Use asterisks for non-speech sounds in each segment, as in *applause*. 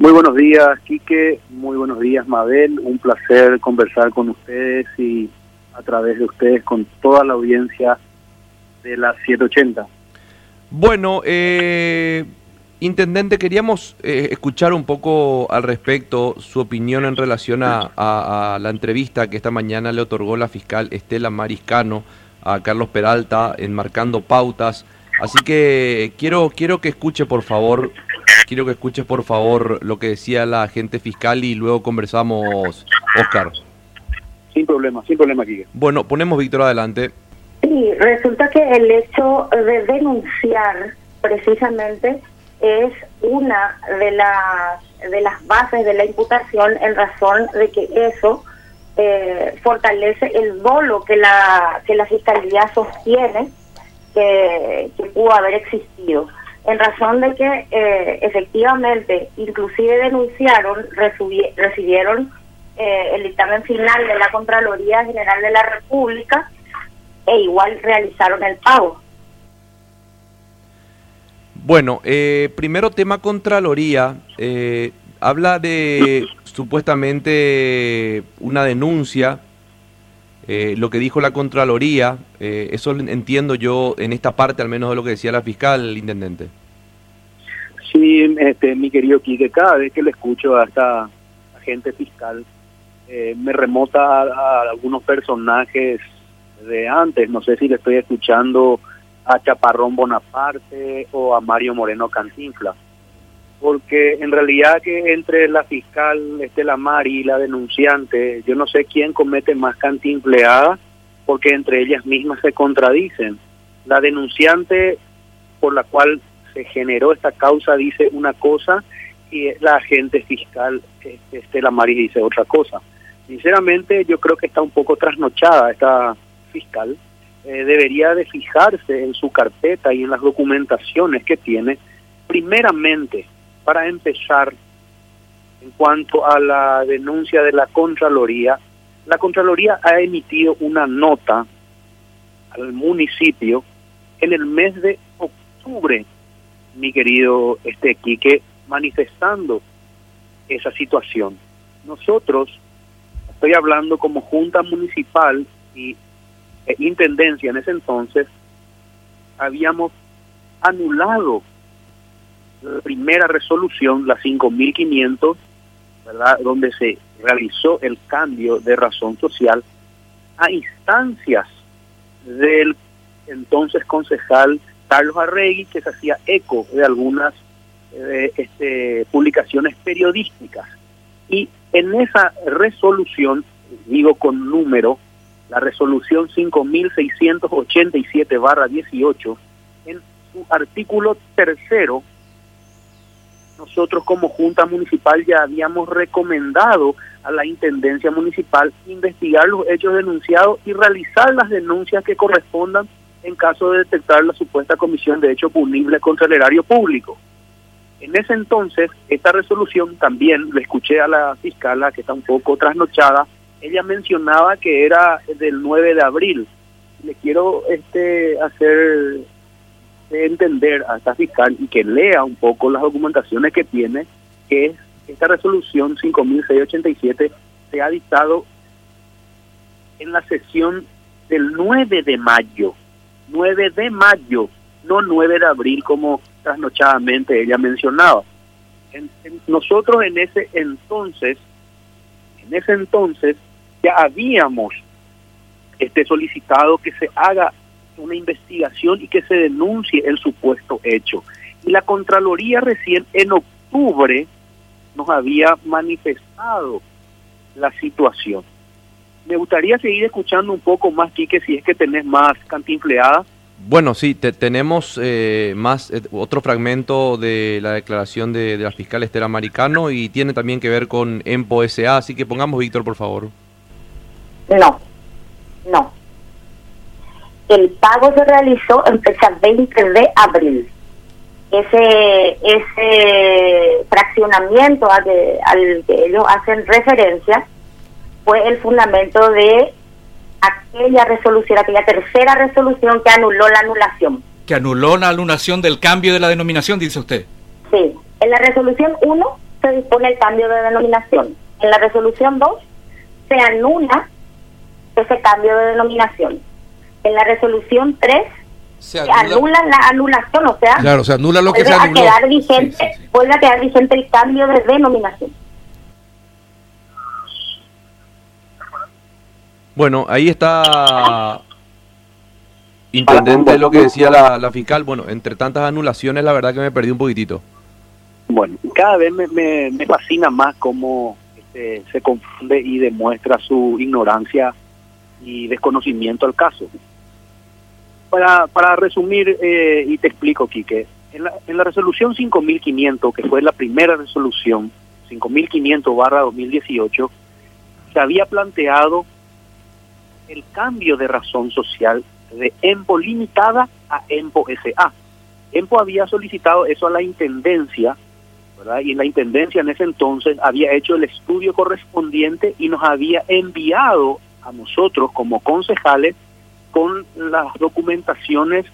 Muy buenos días, Quique. Muy buenos días, Mabel. Un placer conversar con ustedes y a través de ustedes con toda la audiencia de la 780. Bueno, eh, Intendente, queríamos eh, escuchar un poco al respecto su opinión en relación a, a, la entrevista que esta mañana le otorgó la fiscal Estela Mariscano a Carlos Peralta enmarcando pautas. Así que quiero, quiero que escuche por favor, quiero que escuche por favor lo que decía la agente fiscal y luego conversamos, Oscar. Sin problema, sin problema, aquí. Bueno, ponemos Víctor adelante. Sí, resulta que el hecho de denunciar precisamente es una de las de las bases de la imputación en razón de que eso eh, fortalece el dolo que la que la fiscalía sostiene que, pudo haber existido en razón de que eh, efectivamente inclusive denunciaron recibieron eh, el dictamen final de la Contraloría General de la República e igual realizaron el pago. Bueno, eh, primero tema Contraloría. Eh, habla de supuestamente una denuncia, eh, lo que dijo la Contraloría, eso entiendo yo en esta parte al menos de lo que decía la fiscal, el intendente. Sí, este, mi querido Quique, cada vez que le escucho a esta agente fiscal, me remota a, algunos personajes de antes, no sé si le estoy escuchando a Chaparrón Bonaparte o a Mario Moreno Cantinfla. Porque en realidad que entre la fiscal Estela Mari y la denunciante, yo no sé quién comete más cantinfleada, porque entre ellas mismas se contradicen. La denunciante por la cual se generó esta causa dice una cosa y la agente fiscal este, Estela Mari dice otra cosa. Sinceramente yo creo que está un poco trasnochada esta fiscal eh, debería de fijarse en su carpeta y en las documentaciones que tiene, primeramente, para empezar, en cuanto a la denuncia de la Contraloría, la Contraloría ha emitido una nota al municipio en el mes de octubre, mi querido este Quique, manifestando esa situación. Nosotros, estoy hablando como Junta Municipal y eh, intendencia en ese entonces, habíamos anulado la primera resolución, la 5500, ¿verdad? donde se realizó el cambio de razón social a instancias del entonces concejal Carlos Arregui, que se hacía eco de algunas eh, este, publicaciones periodísticas. Y en esa resolución, digo con número, la resolución 5687-18, en su artículo tercero, nosotros como Junta Municipal ya habíamos recomendado a la Intendencia Municipal investigar los hechos denunciados y realizar las denuncias que correspondan en caso de detectar la supuesta comisión de hecho punible contra el erario público. En ese entonces, esta resolución también le escuché a la fiscala, que está un poco trasnochada, ella mencionaba que era del 9 de abril. Le quiero este hacer entender a esta fiscal y que lea un poco las documentaciones que tiene, que esta resolución 5687 se ha dictado en la sesión del 9 de mayo, 9 de mayo, no 9 de abril como trasnochadamente ella mencionaba. nosotros en ese entonces, en ese entonces, ya habíamos este, solicitado que se haga una investigación y que se denuncie el supuesto hecho. Y la Contraloría recién en octubre nos había manifestado la situación. Me gustaría seguir escuchando un poco más, Quique, si es que tenés más cantinfleada. Bueno, sí, tenemos eh, más eh, otro fragmento de la declaración de, de la fiscal Estela Maricano y tiene también que ver con EMPO SA, así que pongamos, Víctor, por favor. No, no. El pago se realizó en fecha 20 de abril. Ese, ese fraccionamiento al que ellos hacen referencia fue el fundamento de aquella resolución, aquella tercera resolución que anuló la anulación. Que anuló la anulación del cambio de la denominación, dice usted. Sí, en la resolución 1 se dispone el cambio de denominación. En la resolución 2 se anula ese cambio de denominación. En la resolución 3 se anula, la anulación, o sea, claro, se anula lo que se anuló. A quedar vigente, Vuelve a quedar vigente el cambio de denominación. Bueno, ahí está Intendente, lo que decía la, fiscal, bueno, entre tantas anulaciones, la verdad que me perdí un poquitito. Bueno, cada vez me, me, fascina más cómo este, se confunde y demuestra su ignorancia y desconocimiento al caso. Para, para resumir, eh, y te explico, Quique, en la, en la resolución 5500, que fue la primera resolución, 5500 barra 2018, se había planteado el cambio de razón social de EMPO limitada a EMPO SA. EMPO había solicitado eso a la Intendencia, ¿verdad? Y la Intendencia en ese entonces había hecho el estudio correspondiente y nos había enviado a nosotros como concejales con las documentaciones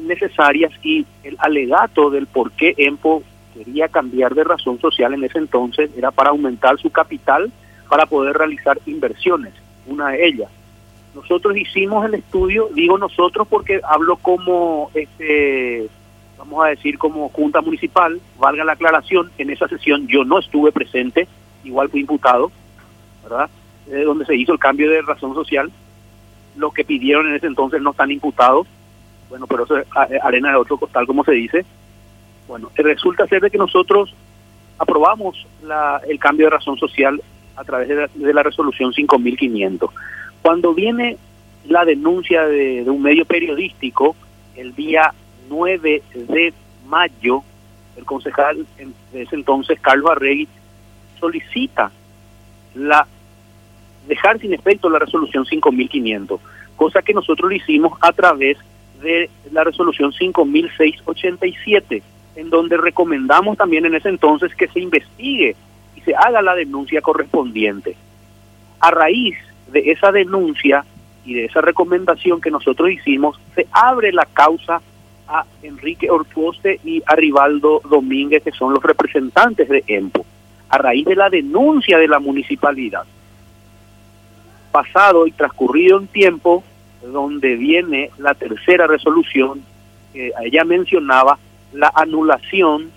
necesarias y el alegato del por qué EMPO quería cambiar de razón social en ese entonces era para aumentar su capital para poder realizar inversiones, una de ellas. Nosotros hicimos el estudio, digo nosotros porque hablo como, este, vamos a decir, como Junta Municipal, valga la aclaración, en esa sesión yo no estuve presente, igual fui imputado, ¿verdad? donde se hizo el cambio de razón social. Los que pidieron en ese entonces no están imputados, bueno, pero eso es arena de otro costal, como se dice. Bueno, resulta ser de que nosotros aprobamos la, el cambio de razón social a través de la, de la resolución 5500. Cuando viene la denuncia de, un medio periodístico, el día 9 de mayo, el concejal de ese entonces, Carlos Arregui, solicita la dejar sin efecto la resolución 5500, cosa que nosotros lo hicimos a través de la resolución 5687, en donde recomendamos también en ese entonces que se investigue y se haga la denuncia correspondiente. A raíz de esa denuncia y de esa recomendación que nosotros hicimos, se abre la causa a Enrique Ortuoste y a Rivaldo Domínguez, que son los representantes de EMPO, a raíz de la denuncia de la municipalidad. Pasado y transcurrido un tiempo, donde viene la tercera resolución, que ella mencionaba la anulación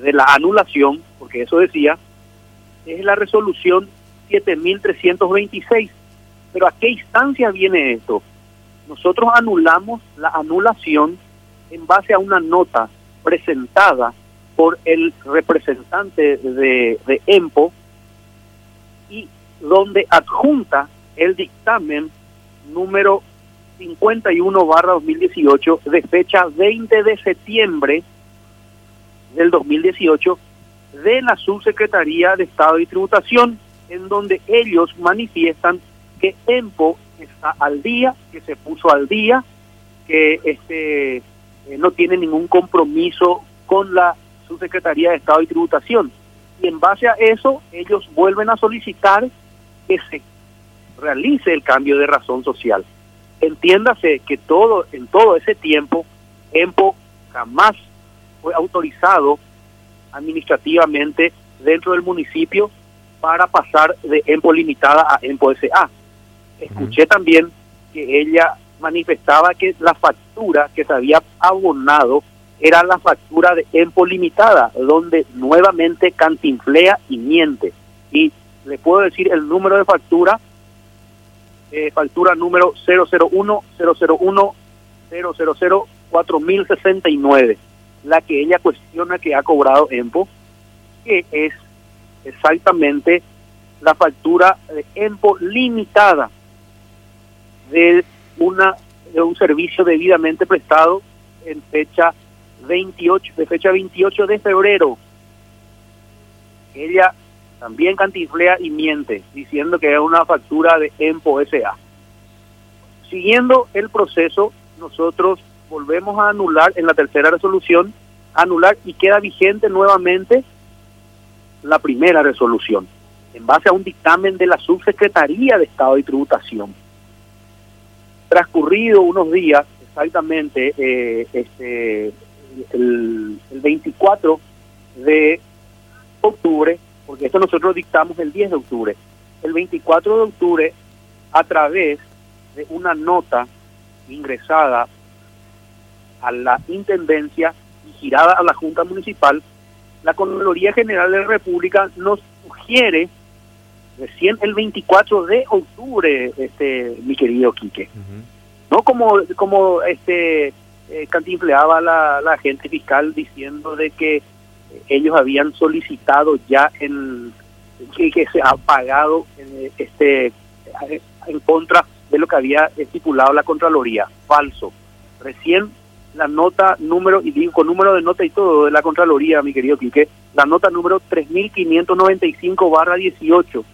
de la anulación, porque eso decía, es la resolución 7326. Pero ¿a qué instancia viene esto? Nosotros anulamos la anulación en base a una nota presentada por el representante de, de EMPO y donde adjunta el dictamen número 51 barra 2018 de fecha 20 de septiembre del 2018 de la Subsecretaría de Estado y Tributación en donde ellos manifiestan que EMPO está al día, que se puso al día, que este eh, no tiene ningún compromiso con la subsecretaría de Estado y Tributación. Y en base a eso, ellos vuelven a solicitar que se realice el cambio de razón social. Entiéndase que todo en todo ese tiempo, EMPO jamás fue autorizado administrativamente dentro del municipio para pasar de EMPO limitada a EMPO SA. Escuché también que ella manifestaba que la factura que se había abonado era la factura de EMPO limitada, donde nuevamente cantinflea y miente. Y le puedo decir el número de factura, eh, factura número 001 001 000 4069, la que ella cuestiona que ha cobrado EMPO, que es exactamente la factura de EMPO limitada de una de un servicio debidamente prestado en fecha 28 de fecha 28 de febrero. Ella también cantiflea y miente diciendo que es una factura de EMPO SA. Siguiendo el proceso, nosotros volvemos a anular en la tercera resolución, anular y queda vigente nuevamente la primera resolución, en base a un dictamen de la Subsecretaría de Estado y Tributación. Transcurrido unos días, exactamente eh, este, el, 24 de octubre, porque esto nosotros dictamos el 10 de octubre, el 24 de octubre, a través de una nota ingresada a la Intendencia y girada a la Junta Municipal, la Contraloría General de la República nos sugiere recién el 24 de octubre, este mi querido Quique. No como como este eh, cantinfleaba la, la agente fiscal diciendo de que ellos habían solicitado ya en que, que se ha pagado eh, este en contra de lo que había estipulado la Contraloría. Falso. Recién la nota número, y digo con número de nota y todo de la Contraloría, mi querido Quique, la nota número 3595 barra 18,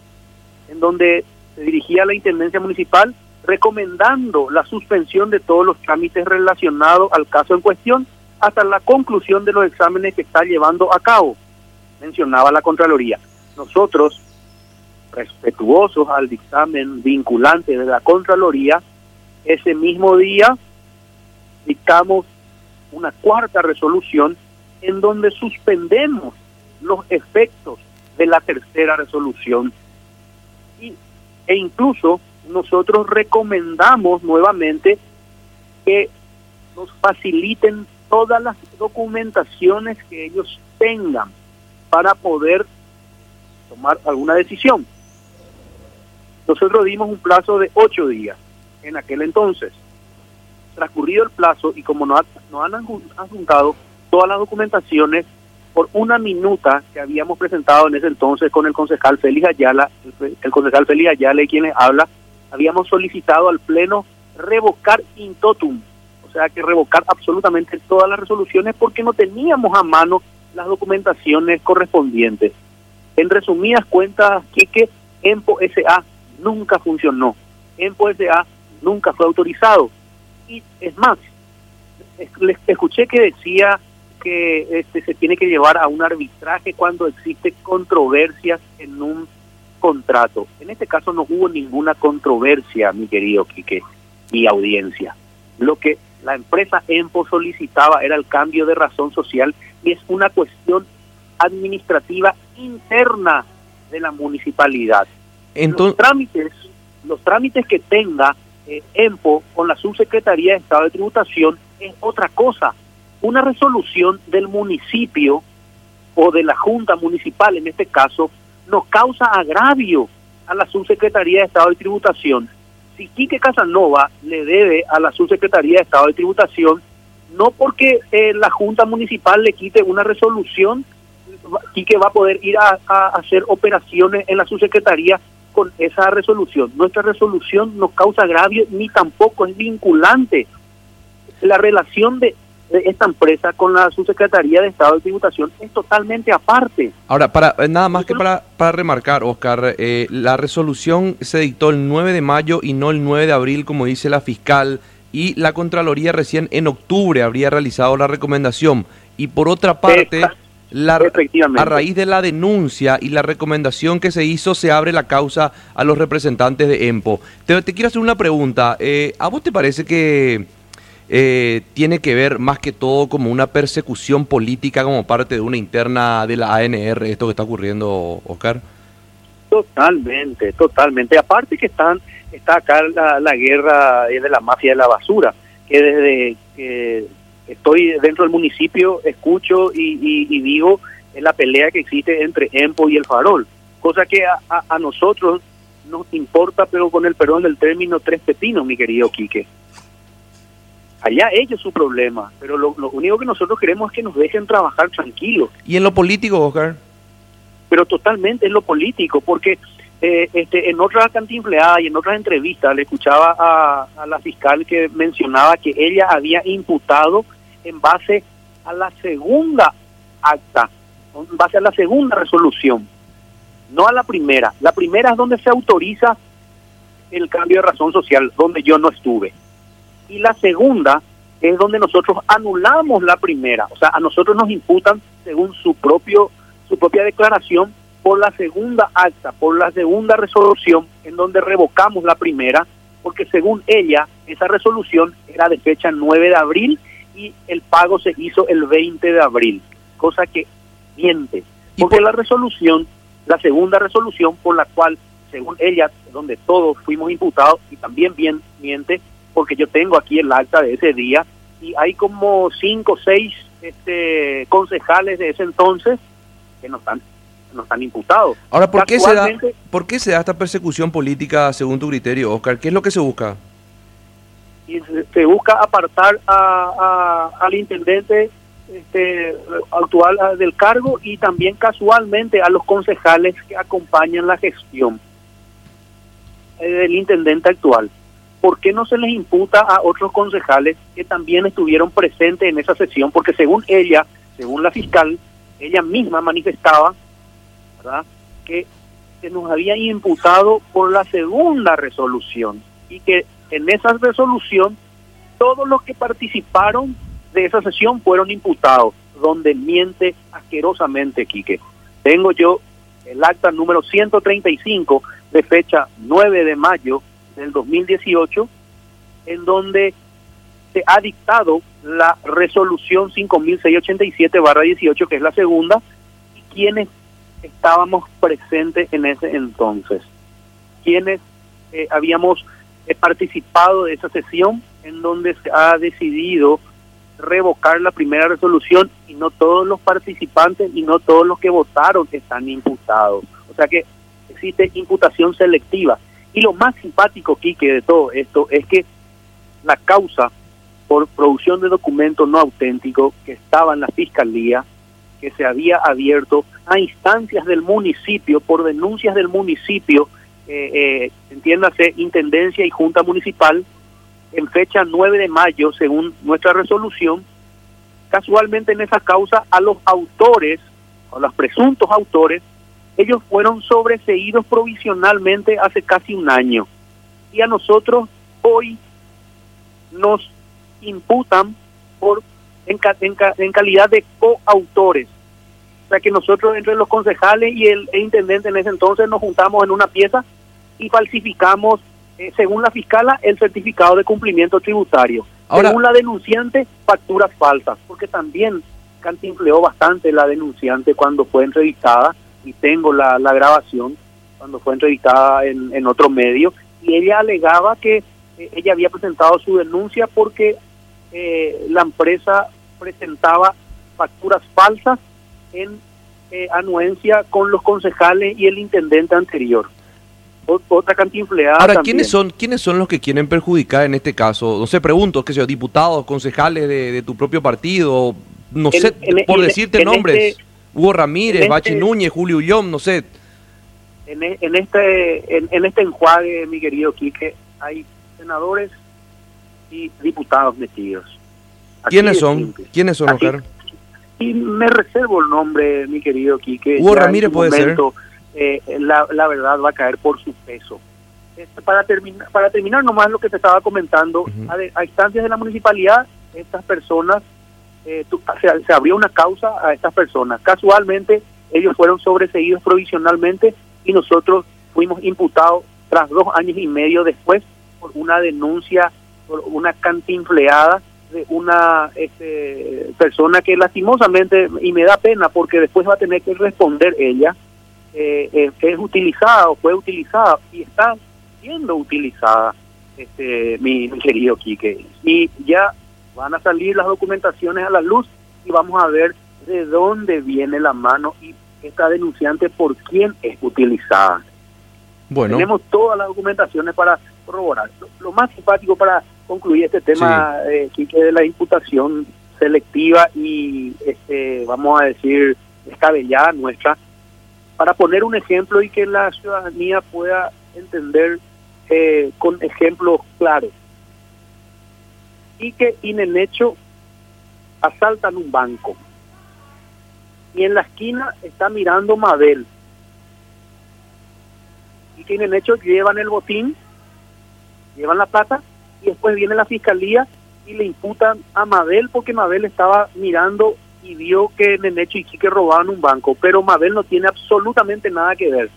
en donde se dirigía a la Intendencia Municipal recomendando la suspensión de todos los trámites relacionados al caso en cuestión hasta la conclusión de los exámenes que está llevando a cabo, mencionaba la Contraloría. Nosotros, respetuosos al dictamen vinculante de la Contraloría, ese mismo día dictamos una cuarta resolución en donde suspendemos los efectos de la tercera resolución y, e incluso nosotros recomendamos nuevamente que nos faciliten todas las documentaciones que ellos tengan para poder tomar alguna decisión. Nosotros dimos un plazo de ocho días en aquel entonces. Transcurrido el plazo y como nos, han adjuntado todas las documentaciones por una minuta que habíamos presentado en ese entonces con el concejal Félix Ayala, el, concejal Félix Ayala y quienes habla, habíamos solicitado al Pleno revocar in totum, o sea que revocar absolutamente todas las resoluciones porque no teníamos a mano las documentaciones correspondientes. En resumidas cuentas, que EMPO SA nunca funcionó. EMPO SA nunca fue autorizado. Y es más, les escuché que decía que este, se tiene que llevar a un arbitraje cuando existe controversias en un contrato. En este caso no hubo ninguna controversia, mi querido Quique y audiencia. Lo que la empresa EMPO solicitaba era el cambio de razón social y es una cuestión administrativa interna de la municipalidad. Entonces, los trámites, los trámites que tenga eh, EMPO con la subsecretaría de Estado de Tributación es otra cosa. Una resolución del municipio o de la junta municipal, en este caso, nos causa agravio a la subsecretaría de Estado de Tributación si Quique Casanova le debe a la subsecretaría de Estado de Tributación, no porque eh, la Junta Municipal le quite una resolución, Quique va a poder ir a, hacer operaciones en la subsecretaría con esa resolución. Nuestra resolución no causa agravio ni tampoco es vinculante. La relación de esta empresa con la subsecretaría de Estado de Tributación es totalmente aparte. Ahora, para eh, nada más que para, para remarcar, Oscar, eh, la resolución se dictó el 9 de mayo y no el 9 de abril, como dice la fiscal, y la Contraloría recién en octubre habría realizado la recomendación. Y por otra parte, la, a raíz de la denuncia y la recomendación que se hizo, se abre la causa a los representantes de EMPO. Te, te quiero hacer una pregunta. Eh, ¿A vos te parece que eh, tiene que ver más que todo como una persecución política como parte de una interna de la ANR, esto que está ocurriendo, Oscar? Totalmente, totalmente. Aparte que están está acá la, guerra de la mafia de la basura, que desde que estoy dentro del municipio escucho y, digo en la pelea que existe entre EMPO y el Farol, cosa que a, a nosotros nos importa, pero con el perdón del término tres pepinos, mi querido Quique allá ellos su problema, pero lo, único que nosotros queremos es que nos dejen trabajar tranquilos. ¿Y en lo político, Oscar? Pero totalmente en lo político, porque eh, este, en otra cantinfleada y en otras entrevistas le escuchaba a, la fiscal que mencionaba que ella había imputado en base a la segunda acta, en base a la segunda resolución, no a la primera. La primera es donde se autoriza el cambio de razón social, donde yo no estuve y la segunda es donde nosotros anulamos la primera, o sea, a nosotros nos imputan según su propio su propia declaración por la segunda acta, por la segunda resolución en donde revocamos la primera, porque según ella esa resolución era de fecha 9 de abril y el pago se hizo el 20 de abril, cosa que miente. Porque la resolución, la segunda resolución por la cual, según ella, donde todos fuimos imputados, y también bien miente, porque yo tengo aquí el acta de ese día, y hay como cinco o seis este, concejales de ese entonces que no están no están imputados. Ahora, ¿por qué, se da, ¿por qué se da esta persecución política según tu criterio, Oscar? ¿Qué es lo que se busca? Y se, busca apartar a, al intendente este, actual del cargo y también casualmente a los concejales que acompañan la gestión eh, del intendente actual. ¿Por qué no se les imputa a otros concejales que también estuvieron presentes en esa sesión? Porque según ella, según la fiscal, ella misma manifestaba que se nos había imputado por la segunda resolución y que en esa resolución todos los que participaron de esa sesión fueron imputados, donde miente asquerosamente Quique. Tengo yo el acta número 135 de fecha 9 de mayo del 2018, en donde se ha dictado la resolución 5687-18, que es la segunda, y quienes estábamos presentes en ese entonces, quienes eh, habíamos eh, participado de esa sesión en donde se ha decidido revocar la primera resolución y no todos los participantes y no todos los que votaron están imputados. O sea que existe imputación selectiva. Y lo más simpático, Quique, de todo esto es que la causa por producción de documentos no auténticos que estaba en la fiscalía, que se había abierto a instancias del municipio, por denuncias del municipio, eh, eh, entiéndase, Intendencia y Junta Municipal, en fecha 9 de mayo, según nuestra resolución, casualmente en esa causa a los autores, a los presuntos autores, ellos fueron sobreseídos provisionalmente hace casi un año. Y a nosotros hoy nos imputan por en, en, calidad de coautores. O sea que nosotros entre los concejales y el intendente en ese entonces nos juntamos en una pieza y falsificamos eh, según la fiscala, el certificado de cumplimiento tributario. según la denunciante, facturas falsas, porque también cantinfleó bastante la denunciante cuando fue entrevistada, y tengo la, grabación, cuando fue entrevistada en, en otro medio, y ella alegaba que eh, ella había presentado su denuncia porque eh, la empresa presentaba facturas falsas en anuencia con los concejales y el intendente anterior otra cantinfleada. Ahora, ¿quiénes son, ¿quiénes son los que quieren perjudicar en este caso? No sé, pregunto, qué sé yo, diputados, concejales de, tu propio partido, no sé, por decirte nombres, este- Hugo Ramírez, Bachi este- Núñez, Julio Ullón, no sé. En, e, en este en, este enjuague, mi querido Quique, hay senadores y diputados metidos. ¿Quiénes son? ¿Quiénes son, Oscar? Y me reservo el nombre, mi querido Quique. Hugo Ramírez puede ser eh, la, la, verdad va a caer por su peso. Este, para, terminar para terminar nomás lo que te estaba comentando, a, instancias de la municipalidad, estas personas, eh, se, abrió una causa a estas personas. Casualmente, ellos fueron sobreseídos provisionalmente y nosotros fuimos imputados tras dos años y medio después por una denuncia, por una cantinfleada de una este, persona que lastimosamente, y me da pena porque después va a tener que responder ella, eh, eh, es utilizada o fue utilizada y está siendo utilizada, este, mi, querido Quique. Y ya van a salir las documentaciones a la luz y vamos a ver de dónde viene la mano y esta denunciante por quién es utilizada. Bueno. Tenemos todas las documentaciones para corroborar. Lo, más simpático para concluir este tema, eh, Quique, de la imputación selectiva y, este, vamos a decir, descabellada nuestra, para poner un ejemplo y que la ciudadanía pueda entender eh, con ejemplos claros. Y que hecho asaltan un banco y en la esquina está mirando Mabel. Y que hecho llevan el botín, llevan la plata y después viene la fiscalía y le imputan a Mabel porque Mabel estaba mirando y vio que Nenecho y Quique robaban un banco, pero Mabel no tiene absolutamente nada que ver.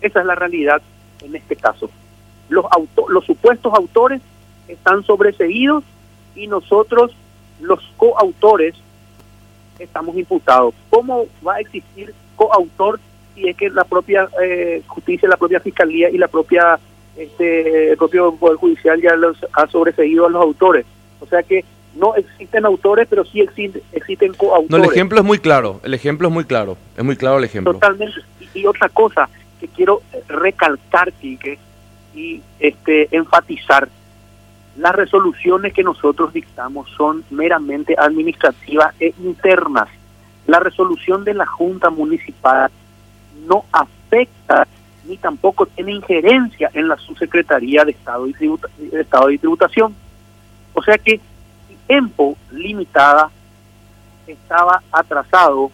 Esa es la realidad en este caso. Los, los supuestos autores están sobreseídos y nosotros, los coautores, estamos imputados. ¿Cómo va a existir coautor si es que la propia eh, justicia, la propia fiscalía y la propia este, el propio Poder Judicial ya los ha sobreseído a los autores? O sea que no existen autores, pero sí existen, existen coautores. No, el ejemplo es muy claro, el ejemplo es muy claro, es muy claro el ejemplo. Totalmente. Y, otra cosa que quiero recalcar, Quique, y este, enfatizar, las resoluciones que nosotros dictamos son meramente administrativas e internas. La resolución de la Junta Municipal no afecta ni tampoco tiene injerencia en la subsecretaría de Estado y, de Estado y Tributación. O sea que EMPO limitada estaba atrasado,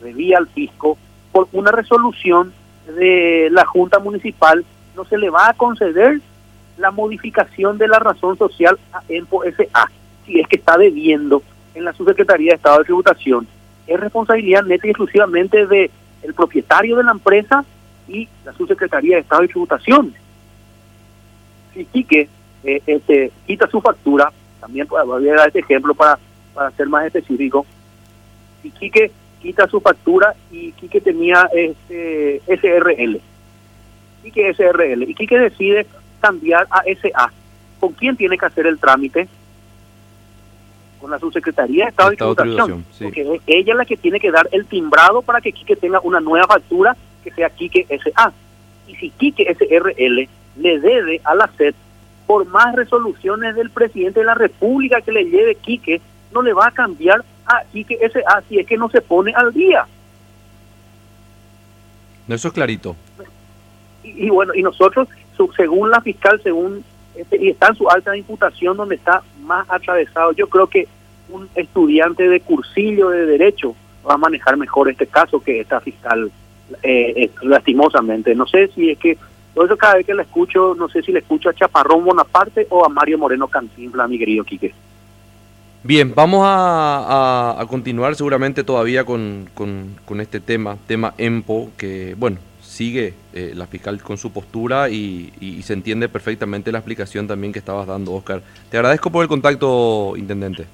debía al fisco, por una resolución de la Junta Municipal, no se le va a conceder la modificación de la razón social a EMPO SA, si es que está debiendo en la Subsecretaría de Estado de Tributación. Es responsabilidad neta y exclusivamente de el propietario de la empresa y la Subsecretaría de Estado de Tributación. Si Quique eh, este, quita su factura, también voy a dar este ejemplo para, para ser más específico, si Quique quita su factura y Quique tenía este SRL, Quique SRL, y Quique decide cambiar a SA, ¿con quién tiene que hacer el trámite? Con la subsecretaría de Estado, de Tributación, porque ella es la que tiene que dar el timbrado para que Quique tenga una nueva factura que sea Quique SA. Y si Quique SRL le debe a la SED por más resoluciones del presidente de la República que le lleve Quique, no le va a cambiar a Quique SA si es que no se pone al día. Eso es clarito. Y, bueno, y nosotros, según la fiscal, según este, y está en su alta imputación donde está más atravesado, yo creo que un estudiante de cursillo de derecho va a manejar mejor este caso que esta fiscal, eh, eh lastimosamente. No sé si es que por eso cada vez que la escucho, no sé si le escucho a Chaparrón Bonaparte o a Mario Moreno Cantinfla, mi querido Quique. Bien, vamos a, continuar seguramente todavía con, este tema, tema EMPO, que bueno, sigue eh, la fiscal con su postura y, se entiende perfectamente la explicación también que estabas dando, Oscar. Te agradezco por el contacto, Intendente.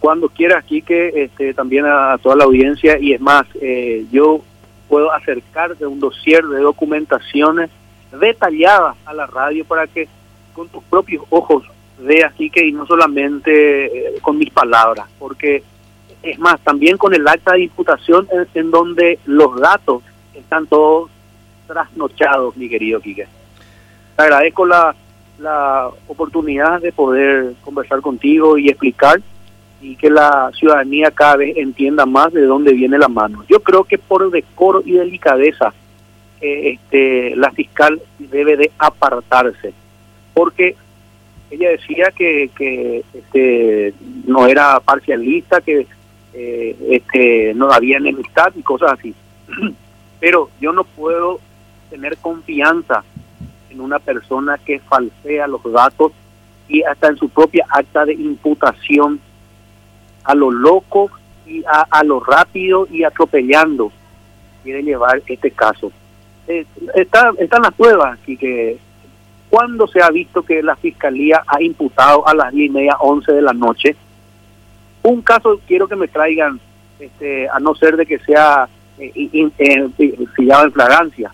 Cuando quieras, Quique, este, también a toda la audiencia, y es más, eh, yo puedo acercarte un dossier de documentaciones detallada a la radio para que con tus propios ojos veas que y no solamente eh, con mis palabras, porque es más, también con el acta de imputación en, donde los datos están todos trasnochados, mi querido Quique. Te agradezco la, la oportunidad de poder conversar contigo y explicar y que la ciudadanía cada vez entienda más de dónde viene la mano. Yo creo que por decoro y delicadeza este, la fiscal debe de apartarse, porque ella decía que, que este, no era parcialista, que eh, este, no había enemistad y cosas así. *clears throat* Pero yo no puedo tener confianza en una persona que falsea los datos y hasta en su propia acta de imputación a lo loco y a, a lo rápido y atropellando quiere llevar este caso eh, está, están las pruebas que cuando se ha visto que la fiscalía ha imputado a las 10 y media, 11 de la noche, un caso quiero que me traigan, este, a no ser de que sea eh, eh en flagrancia,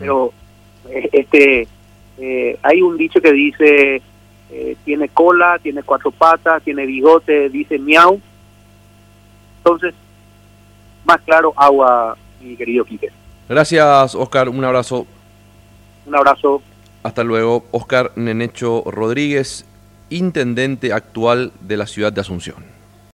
pero eh, este eh, hay un dicho que dice tiene cola, tiene cuatro patas, tiene bigote, dice miau. Entonces, más claro, agua, mi querido Quique. Gracias, Oscar. Un abrazo. Un abrazo. Hasta luego. Oscar Nenecho Rodríguez, intendente actual de la ciudad de Asunción.